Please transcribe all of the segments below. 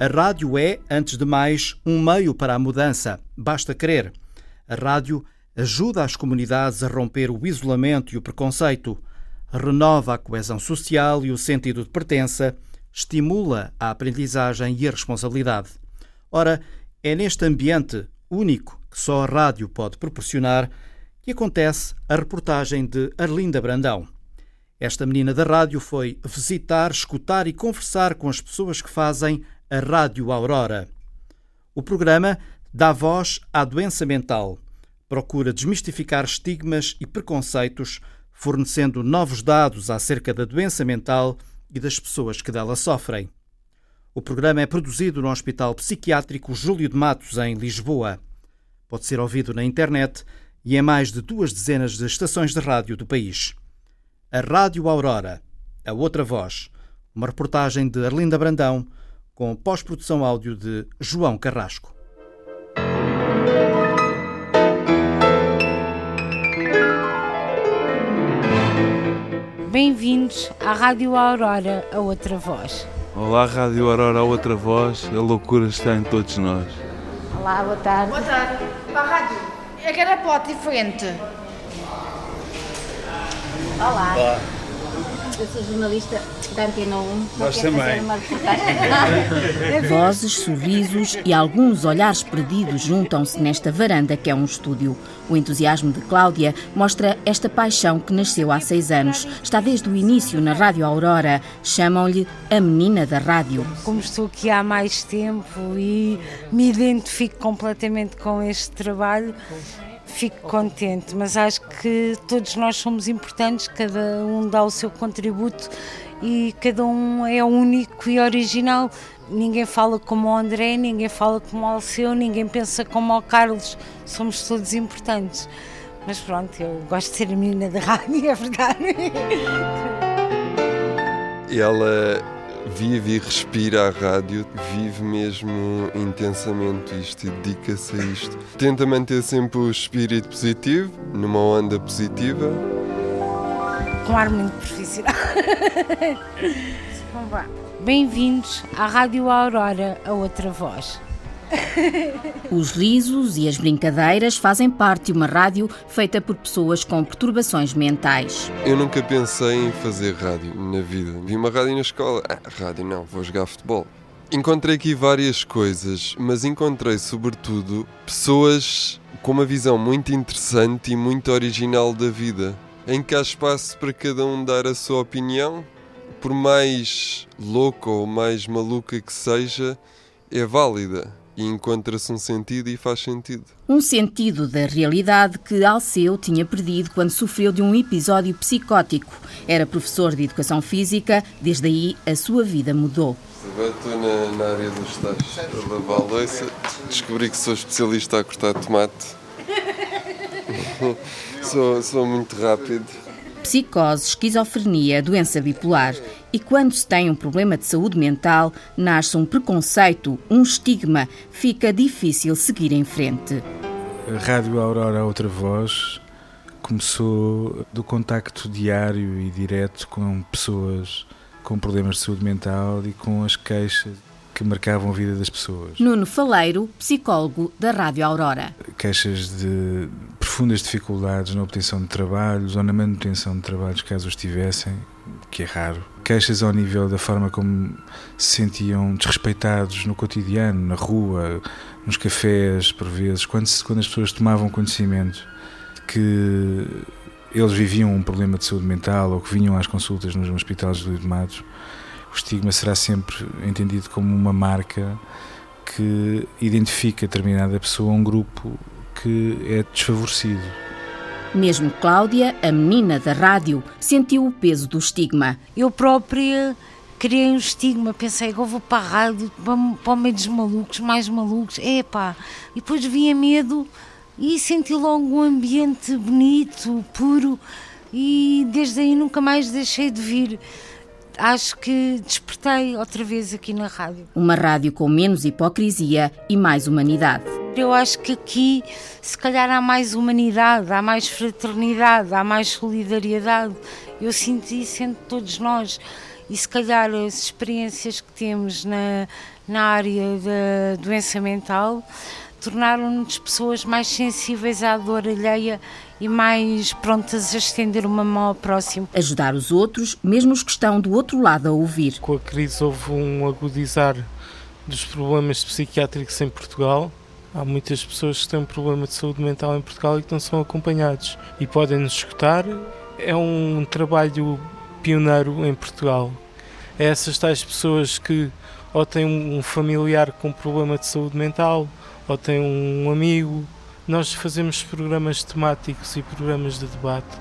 A rádio é, antes de mais, um meio para a mudança. Basta querer. A rádio ajuda as comunidades a romper o isolamento e o preconceito, renova a coesão social e o sentido de pertença, estimula a aprendizagem e a responsabilidade. Ora, é neste ambiente único que só a rádio pode proporcionar que acontece a reportagem de Arlinda Brandão. Esta menina da rádio foi visitar, escutar e conversar com as pessoas que fazem a Rádio Aurora. O programa dá voz à doença mental, procura desmistificar estigmas e preconceitos, fornecendo novos dados acerca da doença mental e das pessoas que dela sofrem. O programa é produzido no Hospital Psiquiátrico Júlio de Matos, em Lisboa. Pode ser ouvido na internet e em mais de duas dezenas de estações de rádio do país. A Rádio Aurora, a outra voz, uma reportagem de Arlinda Brandão com pós-produção áudio de João Carrasco. Bem-vindos à Rádio Aurora, a outra voz. Olá, Rádio Aurora, a outra voz. A loucura está em todos nós. Olá, boa tarde. Boa tarde. Para a rádio. É que era pote diferente. Olá. Olá. Eu sou jornalista da Antena 1. Nós também. Vozes, sorrisos e alguns olhares perdidos juntam-se nesta varanda que é um estúdio. O entusiasmo de Cláudia mostra esta paixão que nasceu há seis anos. Está desde o início na Rádio Aurora. Chamam-lhe a menina da rádio. Como estou aqui há mais tempo e me identifico completamente com este trabalho, fico contente, mas acho que todos nós somos importantes, cada um dá o seu contributo e cada um é único e original. Ninguém fala como o André, ninguém fala como o Alceu, ninguém pensa como o Carlos, somos todos importantes. Mas pronto, eu gosto de ser a menina da rádio, é verdade. Ela vive e respira a rádio, vive mesmo intensamente isto e dedica-se a isto. Tenta manter sempre o espírito positivo, numa onda positiva. Com ar muito profissional. Bem-vindos à Rádio Aurora, a outra voz. Os risos e as brincadeiras fazem parte de uma rádio feita por pessoas com perturbações mentais. Eu nunca pensei em fazer rádio na vida. Vi uma rádio na escola. Ah, rádio não, vou jogar futebol. Encontrei aqui várias coisas, mas encontrei sobretudo pessoas com uma visão muito interessante e muito original da vida, em que há espaço para cada um dar a sua opinião, por mais louca ou mais maluca que seja, é válida e encontra-se um sentido e faz sentido. Um sentido da realidade que Alceu tinha perdido quando sofreu de um episódio psicótico. Era professor de educação física, desde aí a sua vida mudou. Estou na, na área dos tachos, a lavar a louça. Descobri que sou especialista a cortar tomate. sou, sou muito rápido. Psicose, esquizofrenia, doença bipolar. E quando se tem um problema de saúde mental, nasce um preconceito, um estigma, fica difícil seguir em frente. A Rádio Aurora Outra Voz começou do contacto diário e direto com pessoas com problemas de saúde mental e com as queixas que marcavam a vida das pessoas. Nuno Faleiro, psicólogo da Rádio Aurora. Queixas de profundas dificuldades na obtenção de trabalhos ou na manutenção de trabalhos, caso os tivessem, que é raro. Queixas ao nível da forma como se sentiam desrespeitados no cotidiano, na rua, nos cafés, por vezes, quando, se, quando as pessoas tomavam conhecimento que eles viviam um problema de saúde mental ou que vinham às consultas nos hospitais de Matos, o estigma será sempre entendido como uma marca que identifica determinada pessoa, um grupo que é desfavorecido. Mesmo Cláudia, a menina da rádio, sentiu o peso do estigma. Eu própria criei um estigma, pensei, agora vou para a rádio, para o meio dos malucos, mais malucos, epá. E depois vinha medo e senti logo um ambiente bonito, puro, e desde aí nunca mais deixei de vir acho que despertei outra vez aqui na rádio. Uma rádio com menos hipocrisia e mais humanidade. Eu acho que aqui, se calhar, há mais humanidade, há mais fraternidade, há mais solidariedade. Eu sinto isso entre todos nós. e se calhar as experiências que temos na, na área da doença mental tornaram-nos pessoas mais sensíveis à dor alheia e mais prontas a estender uma mão ao próximo. Ajudar os outros, mesmo os que estão do outro lado a ouvir. Com a crise houve um agudizar dos problemas psiquiátricos em Portugal. Há muitas pessoas que têm um problema de saúde mental em Portugal e que não são acompanhados e podem nos escutar. É um trabalho pioneiro em Portugal. É essas tais pessoas que ou têm um familiar com problema de saúde mental ou têm um amigo nós fazemos programas temáticos e programas de debate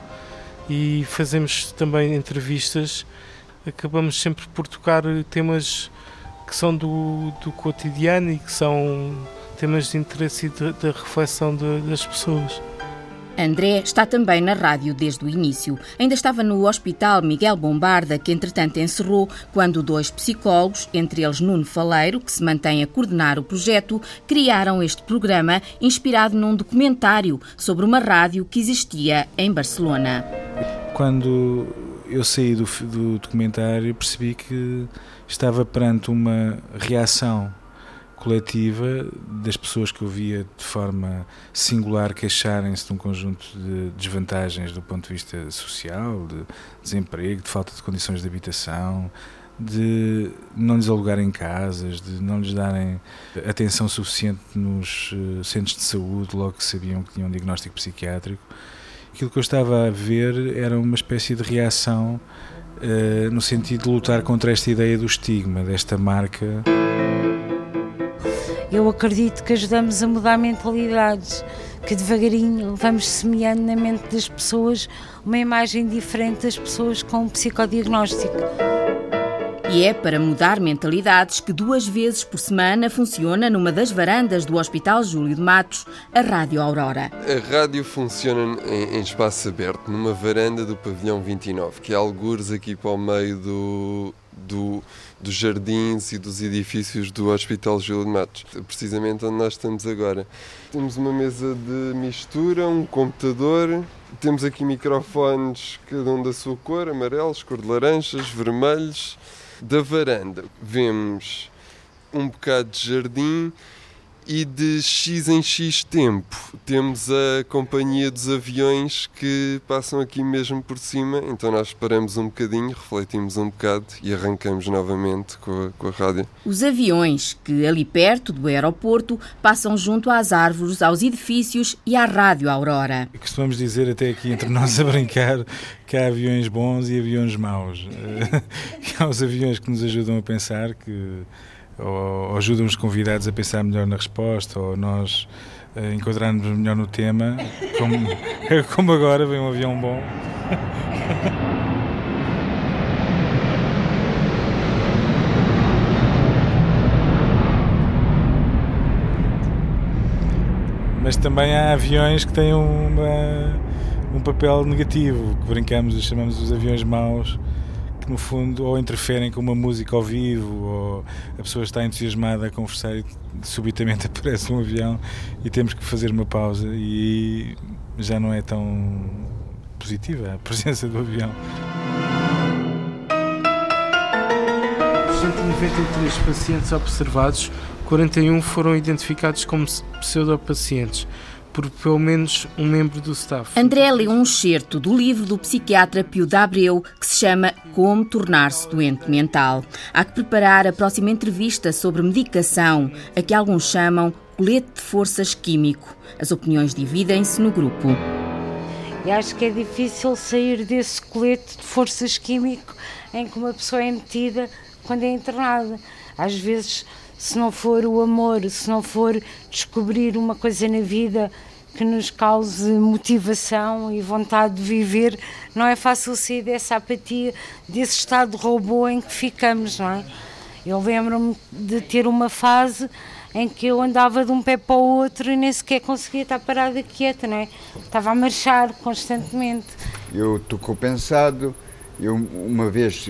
e fazemos também entrevistas. Acabamos sempre por tocar temas que são do, do cotidiano e que são temas de interesse e da reflexão de, das pessoas. André está também na rádio desde o início. Ainda estava no Hospital Miguel Bombarda, que entretanto encerrou, quando dois psicólogos, entre eles Nuno Faleiro, que se mantém a coordenar o projeto, criaram este programa inspirado num documentário sobre uma rádio que existia em Barcelona. Quando eu saí do, do documentário, percebi que estava perante uma reação coletiva das pessoas que eu via de forma singular queixarem-se de um conjunto de desvantagens do ponto de vista social, de desemprego, de falta de condições de habitação, de não lhes alugarem casas, de não lhes darem atenção suficiente nos eh, centros de saúde, logo que sabiam que tinham um diagnóstico psiquiátrico. Aquilo que eu estava a ver era uma espécie de reação uh, no sentido de lutar contra esta ideia do estigma, desta marca. Eu acredito que ajudamos a mudar mentalidades, que devagarinho vamos semeando na mente das pessoas uma imagem diferente das pessoas com um psicodiagnóstico. E é para mudar mentalidades que duas vezes por semana funciona numa das varandas do Hospital Júlio de Matos, a Rádio Aurora. A rádio funciona em, em espaço aberto, numa varanda do pavilhão 29, que é algures aqui para o meio do, do, dos jardins e dos edifícios do Hospital Júlio de Matos, precisamente onde nós estamos agora. Temos uma mesa de mistura, um computador, temos aqui microfones, cada um da sua cor, amarelos, cor de laranjas, vermelhos. Da varanda vemos um bocado de jardim e de X em X tempo temos a companhia dos aviões que passam aqui mesmo por cima, então nós paramos um bocadinho, refletimos um bocado e arrancamos novamente com a, com a rádio. Os aviões que ali perto do aeroporto passam junto às árvores, aos edifícios e à Rádio Aurora. Costumamos dizer até aqui entre nós a brincar que há aviões bons e aviões maus. que há os aviões que nos ajudam a pensar que ou, ajudam os convidados a pensar melhor na resposta, ou nós uh, enquadrarmos melhor no tema, como, como agora vem um avião bom. Mas também há aviões que têm uma, um papel negativo, que brincamos e chamamos os aviões maus, no fundo, ou interferem com uma música ao vivo, ou a pessoa está entusiasmada a conversar e subitamente aparece um avião e temos que fazer uma pausa e já não é tão positiva a presença do avião. 193 pacientes observados, 41 foram identificados como pseudopacientes por pelo menos um membro do staff. André leu um excerto do livro do psiquiatra Pio da Abreu que se chama Como Tornar-se Doente Mental. Há que preparar a próxima entrevista sobre medicação, a que alguns chamam colete de forças químico. As opiniões dividem-se no grupo. E acho que é difícil sair desse colete de forças químico em que uma pessoa é metida quando é internada. Às vezes se não for o amor, se não for descobrir uma coisa na vida que nos cause motivação e vontade de viver, não é fácil sair dessa apatia, desse estado de robô em que ficamos, não é? Eu lembro-me de ter uma fase em que eu andava de um pé para o outro e nem sequer conseguia estar parada quieta, não é? Estava a marchar constantemente. Eu estou compensado, eu uma vez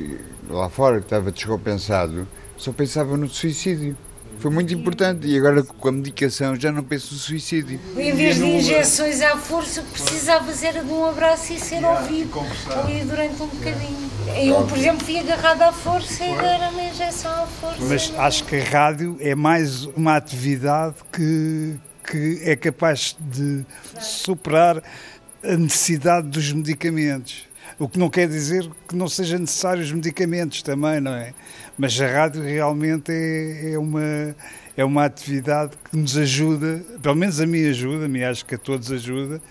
lá fora estava descompensado, só pensava no suicídio. Foi muito importante e agora com a medicação já não penso no suicídio. Em vez de injeções à força, precisava era de um abraço e ser ouvido ali durante um bocadinho. Eu, por exemplo, fui agarrada à força e deram uma injeção à força. Mas acho que a rádio é mais uma atividade que, que é capaz de superar a necessidade dos medicamentos. O que não quer dizer que não sejam necessários medicamentos também, não é? Mas a rádio realmente é, é, uma, é uma atividade que nos ajuda, pelo menos a mim ajuda, me acho que a todos ajuda,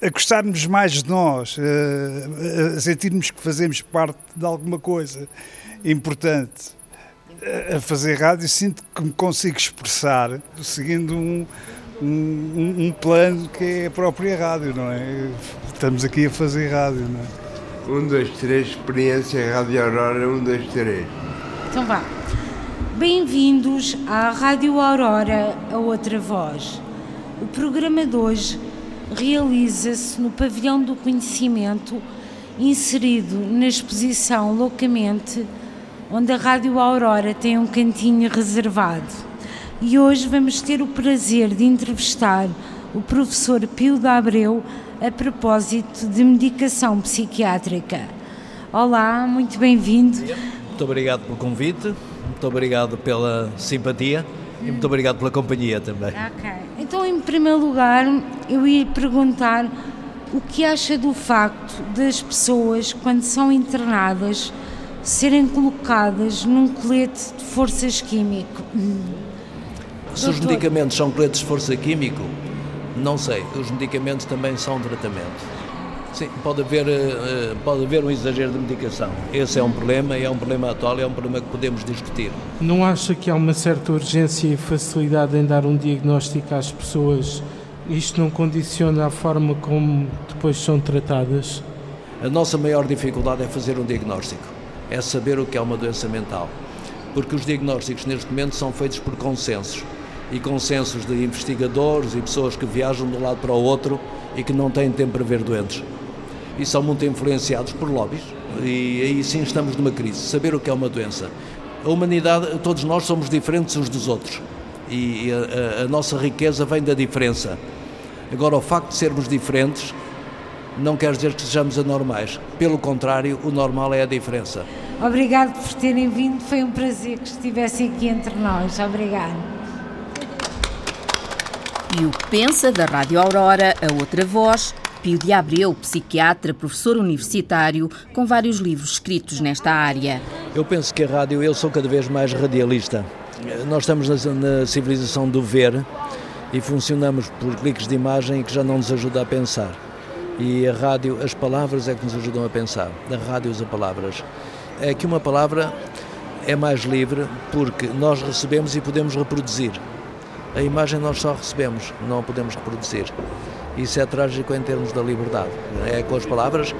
a gostarmos mais de nós, a, a sentirmos que fazemos parte de alguma coisa importante. A fazer rádio sinto que me consigo expressar seguindo um, um, um, plano que é a própria rádio, não é? Estamos aqui a fazer rádio, não é? Um, dois, três, experiência Rádio Aurora, um, dois, três. Então vá. Bem-vindos à Rádio Aurora, a outra voz. O programa de hoje realiza-se no Pavilhão do Conhecimento, inserido na exposição Loucamente, onde a Rádio Aurora tem um cantinho reservado. E hoje vamos ter o prazer de entrevistar o professor Pio da Abreu a propósito de medicação psiquiátrica. Olá, muito bem-vindo. Muito obrigado pelo convite, muito obrigado pela simpatia e muito obrigado pela companhia também. Ok. Então, em primeiro lugar, eu ia perguntar o que acha do facto das pessoas, quando são internadas, serem colocadas num colete de forças químico? Se os medicamentos são coletes de força químico, não sei, os medicamentos também são tratamento. Sim, pode haver, uh, pode haver um exagero de medicação. Esse é um problema é um problema atual é um problema que podemos discutir. Não acha que há uma certa urgência e facilidade em dar um diagnóstico às pessoas? Isto não condiciona a forma como depois são tratadas? A nossa maior dificuldade é fazer um diagnóstico, é saber o que é uma doença mental. Porque os diagnósticos neste momento são feitos por consensos e consensos de investigadores e pessoas que viajam de um lado para o outro e que não têm tempo para ver doentes. E são muito influenciados por lobbies e aí sim estamos numa crise. Saber o que é uma doença. A humanidade, todos nós somos diferentes uns dos outros e a, a, nossa riqueza vem da diferença. Agora, o facto de sermos diferentes não quer dizer que sejamos anormais. Pelo contrário, o normal é a diferença. Obrigado por terem vindo, foi um prazer que estivessem aqui entre nós. Obrigado. E o Pensa da Rádio Aurora, a outra voz, Pio de Abreu, psiquiatra, professor universitário, com vários livros escritos nesta área. Eu penso que a rádio, eu sou cada vez mais radialista. Nós estamos na, na civilização do ver e funcionamos por cliques de imagem que já não nos ajuda a pensar. E a rádio, as palavras é que nos ajudam a pensar. Da rádio, as palavras. É que uma palavra é mais livre porque nós recebemos e podemos reproduzir. A imagem nós só recebemos, não a podemos reproduzir. Isso é trágico em termos da liberdade. É com as palavras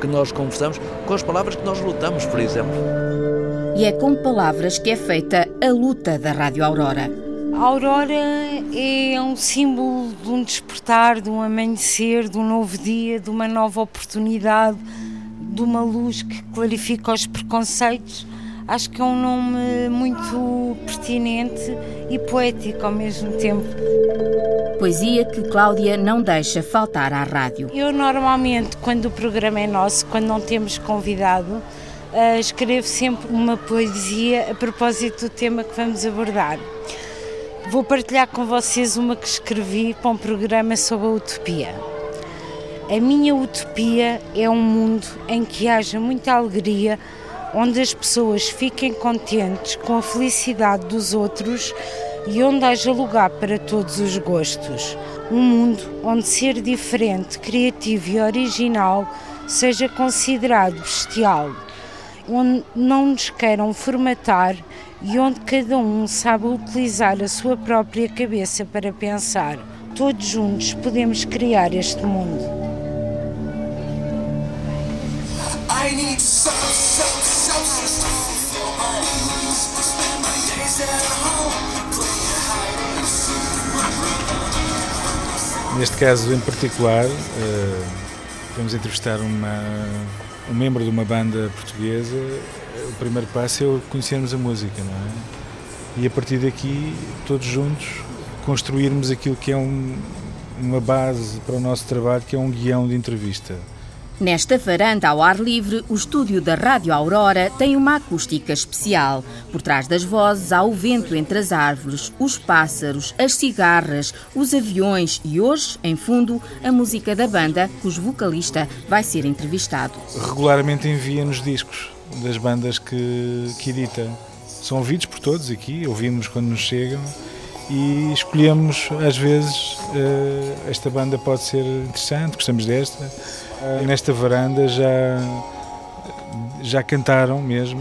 que nós conversamos, com as palavras que nós lutamos, por exemplo. E é com palavras que é feita a luta da Rádio Aurora. A aurora é um símbolo de um despertar, de um amanhecer, de um novo dia, de uma nova oportunidade, de uma luz que clarifica os preconceitos acho que é um nome muito pertinente e poético ao mesmo tempo. Poesia que Cláudia não deixa faltar à rádio. Eu normalmente, quando o programa é nosso, quando não temos convidado, uh, escrevo sempre uma poesia a propósito do tema que vamos abordar. Vou partilhar com vocês uma que escrevi para um programa sobre a utopia. A minha utopia é um mundo em que haja muita alegria, onde as pessoas fiquem contentes com a felicidade dos outros e onde haja lugar para todos os gostos. Um mundo onde ser diferente, criativo e original seja considerado bestial, onde não nos queiram formatar e onde cada um saiba utilizar a sua própria cabeça para pensar. Todos juntos podemos criar este mundo. Neste caso em particular, uh, vamos entrevistar uma, um membro de uma banda portuguesa. O primeiro passo é conhecermos a música, não é? E a partir daqui, todos juntos, construirmos aquilo que é um, uma base para o nosso trabalho, que é um guião de entrevista Nesta varanda ao ar livre, o estúdio da Rádio Aurora tem uma acústica especial. Por trás das vozes há o vento entre as árvores, os pássaros, as cigarras, os aviões e hoje, em fundo, a música da banda, cujo vocalista vai ser entrevistado. Regularmente envia-nos discos das bandas que, que edita. São ouvidos por todos aqui, ouvimos quando nos chegam e escolhemos, às vezes, eh, esta banda pode ser interessante, gostamos desta Nesta varanda já, já cantaram mesmo,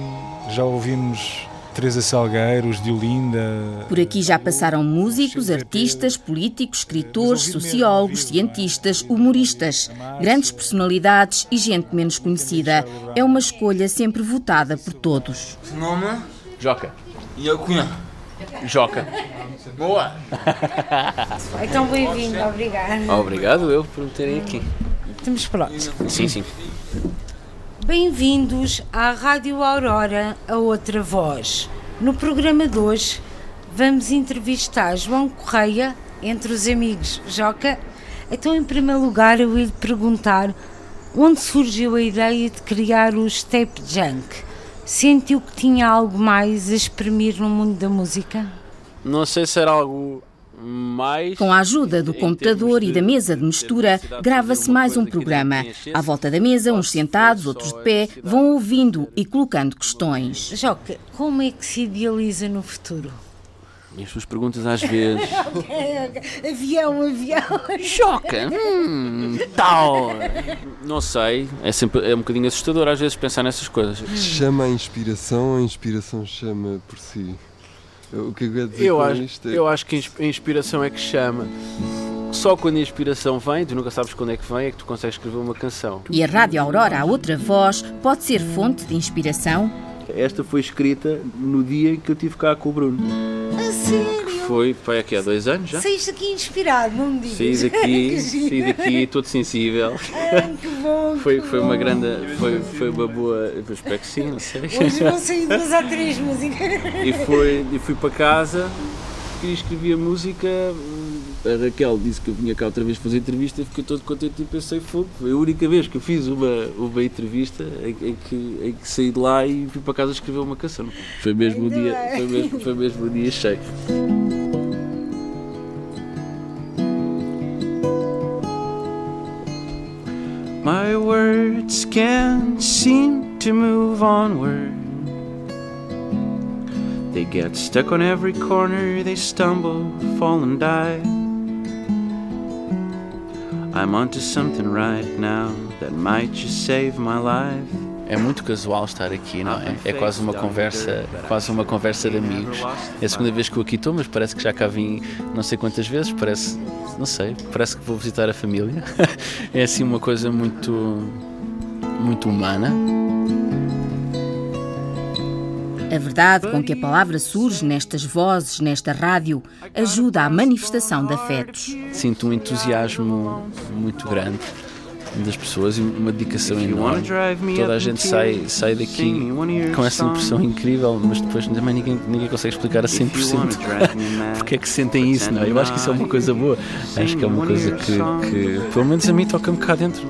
já ouvimos Teresa Salgueiros, de Olinda. Por aqui já passaram músicos, artistas, políticos, escritores, sociólogos, cientistas, humoristas, grandes personalidades e gente menos conhecida. É uma escolha sempre votada por todos. Nome? Joca. E a cunha? Joca. Boa! Então bem-vindo, obrigado. Obrigado eu por me terem aqui. Estamos prontos. Sim, sim. Bem-vindos à Rádio Aurora, a outra voz. No programa de hoje vamos entrevistar João Correia, entre os amigos Joca. Então, em primeiro lugar, eu ia lhe perguntar onde surgiu a ideia de criar o Step Junk? Sentiu que tinha algo mais a exprimir no mundo da música? Não sei se era algo. Com a ajuda do computador e da mesa de mistura, grava-se mais um programa. À volta da mesa, uns sentados, outros de pé, vão ouvindo e colocando questões. Joca, como é que se idealiza no futuro? As suas perguntas às vezes. Avião, avião. Choca! Hum, tal! Não sei, é, sempre, é um bocadinho assustador às vezes pensar nessas coisas. Chama a inspiração ou a inspiração chama por si? O que eu dizer eu acho, isto é... Eu acho que a inspiração é que chama. Só quando a inspiração vem, tu nunca sabes quando é que vem, é que tu consegues escrever uma canção. E a Rádio Aurora, a outra voz, pode ser fonte de inspiração? Esta foi escrita no dia em que eu tive cá com o Bruno. A sério? Foi, foi aqui há dois anos já. Saíste aqui inspirado, não me digas. Saí daqui, saí daqui todo sensível. Ai, que bom. Foi, que foi bom. uma grande, foi, foi uma boa, eu espero que sim, não sei. Hoje vou sair duas ou três músicas. E, foi, e fui para casa e escrevi a música. A Raquel disse que eu vinha cá outra vez fazer entrevista e fiquei todo contente e pensei, fogo, foi a única vez que eu fiz uma, uma entrevista em, em, que, em que saí de lá e fui para casa escrever uma canção. Foi mesmo, o dia, foi mesmo, foi mesmo o dia cheio. Words can't seem to move onward. They get stuck on every corner, they stumble, fall and die. I'm onto something right now that might just save my life. É muito casual estar aqui, não é? É quase uma conversa, quase uma conversa de amigos. É a segunda vez que eu aqui estou, mas parece que já cá vim não sei quantas vezes, parece, não sei, parece que vou visitar a família. É assim uma coisa muito muito humana. A verdade com que a palavra surge nestas vozes, nesta rádio, ajuda à manifestação de afetos. Sinto um entusiasmo muito grande das pessoas e uma dedicação enorme. Toda a gente sai, sai daqui com essa impressão incrível, mas depois também ninguém, ninguém consegue explicar a 100% porque é que sentem isso, não é? Eu acho que isso é uma coisa boa. Acho que é uma coisa que, que pelo menos a mim toca-me cá dentro.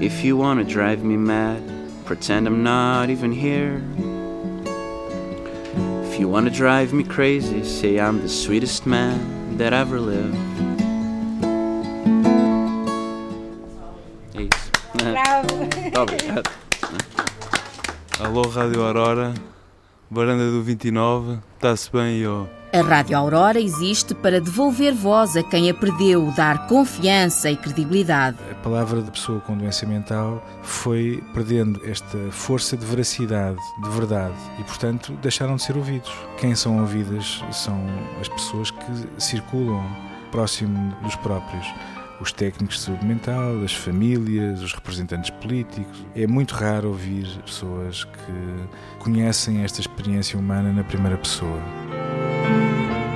If you wanna drive me mad, pretend I'm not even here. If you wanna drive me crazy, say I'm the sweetest man that ever lived. Bravo. Obrigado. Alô, Rádio Aurora, Varanda do 29, está-se bem, ó. A Rádio Aurora existe para devolver voz a quem a perdeu, dar confiança e credibilidade. A palavra da pessoa com doença mental foi perdendo esta força de veracidade, de verdade, e portanto deixaram de ser ouvidos. Quem são ouvidas são as pessoas que circulam próximo dos próprios. Os técnicos de saúde mental, as famílias, os representantes políticos. É muito raro ouvir pessoas que conhecem esta experiência humana na primeira pessoa.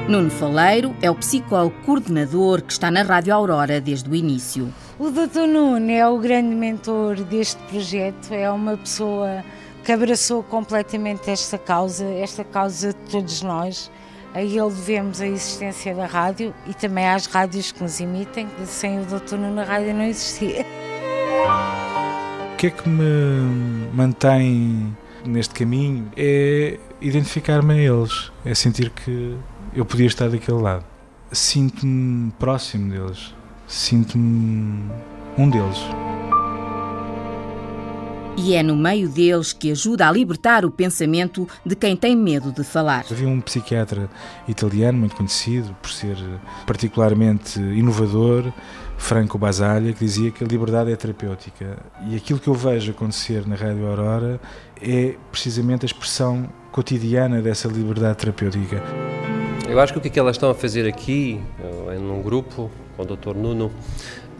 Nuno Faleiro é o psicólogo coordenador que está na Rádio Aurora desde o início. O Dr. Nuno é o grande mentor deste projeto, é uma pessoa que abraçou completamente esta causa, esta causa de todos nós. A ele devemos a existência da rádio e também às rádios que nos emitem. Sem o Dr. Nuno, a rádio não existia. que é que me mantém neste caminho é identificar-me a eles, é sentir que eu podia estar daquele lado. Sinto-me próximo deles, sinto-me um deles. E é no meio deles que ajuda a libertar o pensamento de quem tem medo de falar. Havia um psiquiatra italiano muito conhecido por ser particularmente inovador, Franco Basaglia, que dizia que a liberdade é terapêutica. E aquilo que eu vejo acontecer na Rádio Aurora é precisamente a expressão cotidiana dessa liberdade terapêutica. Eu acho que o que elas estão a fazer aqui, eh, num grupo, com o Dr. Nuno,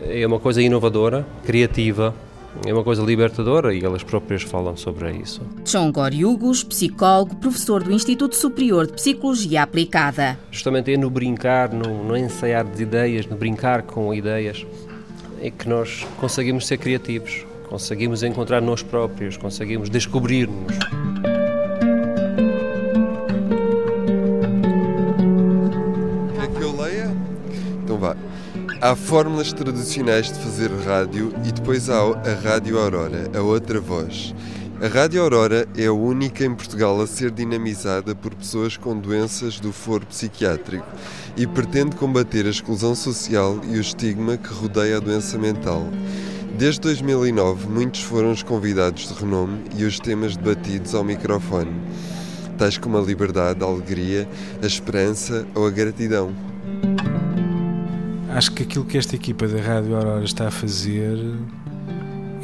é uma coisa inovadora, criativa, é uma coisa libertadora e elas próprias falam sobre isso. John Goriugos, psicólogo, professor do Instituto Superior de Psicologia Aplicada. Justamente é no brincar, no, no ensaiar de ideias, no brincar com ideias, é que nós conseguimos ser criativos, conseguimos encontrar nós próprios, conseguimos descobrir-nos. Há fórmulas tradicionais de fazer rádio e depois há a Rádio Aurora, a outra voz. A Rádio Aurora é a única em Portugal a ser dinamizada por pessoas com doenças do foro psiquiátrico e pretende combater a exclusão social e o estigma que rodeia a doença mental. Desde 2009, muitos foram os convidados de renome e os temas debatidos ao microfone, tais como a liberdade, a alegria, a esperança ou a gratidão. Acho que aquilo que esta equipa da Rádio Aurora está a fazer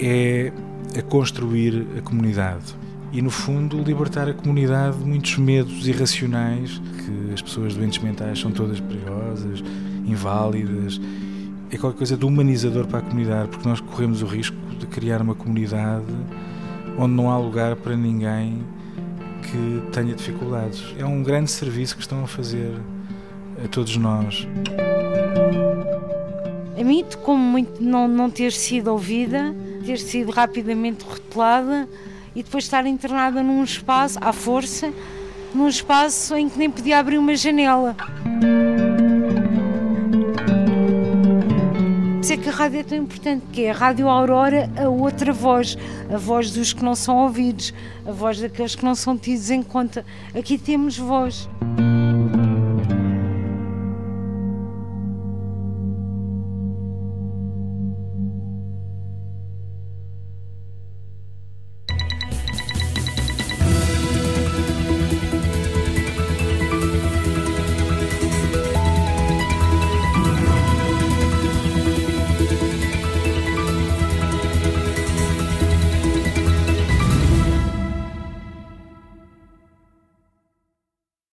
é a construir a comunidade e, no fundo, libertar a comunidade de muitos medos irracionais que as pessoas doentes mentais são todas perigosas, inválidas. É qualquer coisa de humanizador para a comunidade, porque nós corremos o risco de criar uma comunidade onde não há lugar para ninguém que tenha dificuldades. É um grande serviço que estão a fazer a todos nós. A mim tocou muito não, não ter sido ouvida, ter sido rapidamente rotulada e depois estar internada num espaço, à força, num espaço em que nem podia abrir uma janela. Por isso é que a rádio é tão importante, que é a Rádio Aurora, a outra voz, a voz dos que não são ouvidos, a voz daqueles que não são tidos em conta. Aqui temos voz.